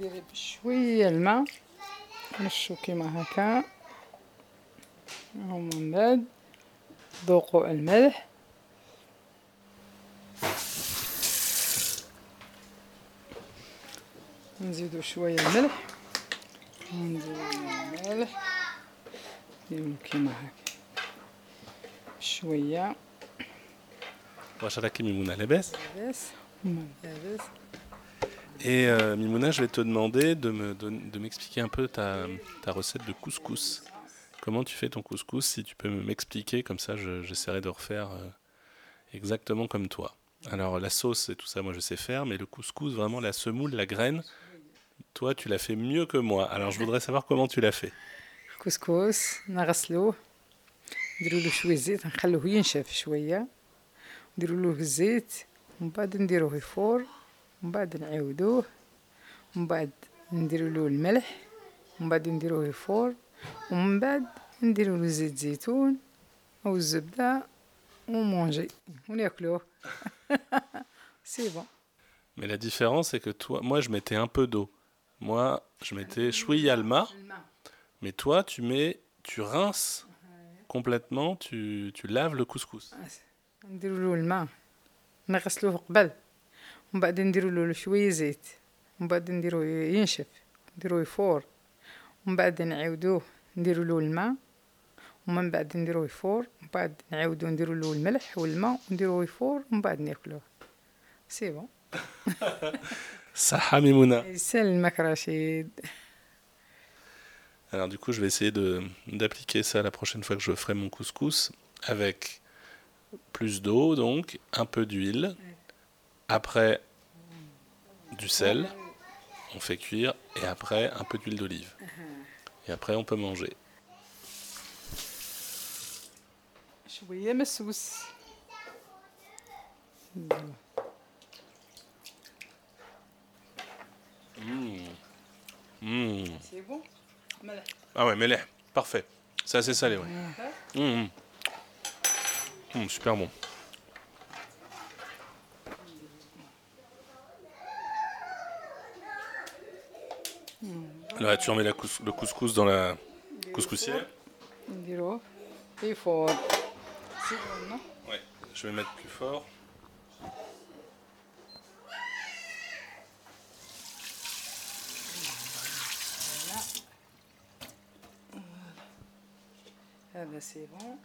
ديري بشوية الماء. نشو كيما هكا. ومن بعد. ذوقوا الملح. نزيدو شوية الملح. نديرو الملح. نديرو كيما هكا. شوية. واش راكي ميمونة لاباس؟ لاباس. لاباس. Et euh, Mimouna, je vais te demander de me don- de m'expliquer un peu ta, ta recette de couscous. Comment tu fais ton couscous Si tu peux m'expliquer, comme ça je- j'essaierai de refaire euh, exactement comme toi. Alors la sauce et tout ça, moi je sais faire, mais le couscous, vraiment la semoule, la graine, toi tu l'as fait mieux que moi. Alors je voudrais savoir comment tu l'as fait. الكسكس نغسلوه نديرو له شويه زيت نخلوه ينشف شويه نديرو له الزيت ومن بعد نديروه يفور ومن بعد نعاودوه ومن بعد نديرو له الملح ومن بعد نديروه يفور ومن بعد نديرو له زيت زيتون او الزبده ومونجي وناكلوه سي بون Mais la différence, c'est que toi, moi je mettais un peu d'eau. Moi je mettais chouïa alma, mais toi tu mets, tu rinces complètement, tu, tu laves le couscous. نديرو له الماء نغسلوه قبل ومن بعد نديرو له شويه زيت ومن بعد نديروه ينشف نديروه يفور ومن بعد نعاودوه نديرو له الماء ومن بعد نديروه يفور ومن بعد نعاودو نديرو له الملح والماء ونديروه يفور ومن بعد ناكلوه سي بون Saha Mimouna. يسلمك رشيد Alors du coup, je vais essayer de d'appliquer ça la prochaine fois que je ferai mon couscous avec plus d'eau, donc un peu d'huile. Après du sel, on fait cuire et après un peu d'huile d'olive. Et après, on peut manger. شويه مسوس Mmh. سي بون ملح Ah ouais, meleh, parfait. C'est assez salé, ouais. Mmh, mmh. Mmh, super bon. Là, tu remets le couscous dans la couscoussière. Il faut. Ouais, je vais mettre plus fort. Voilà. Euh, ah ben c'est bon.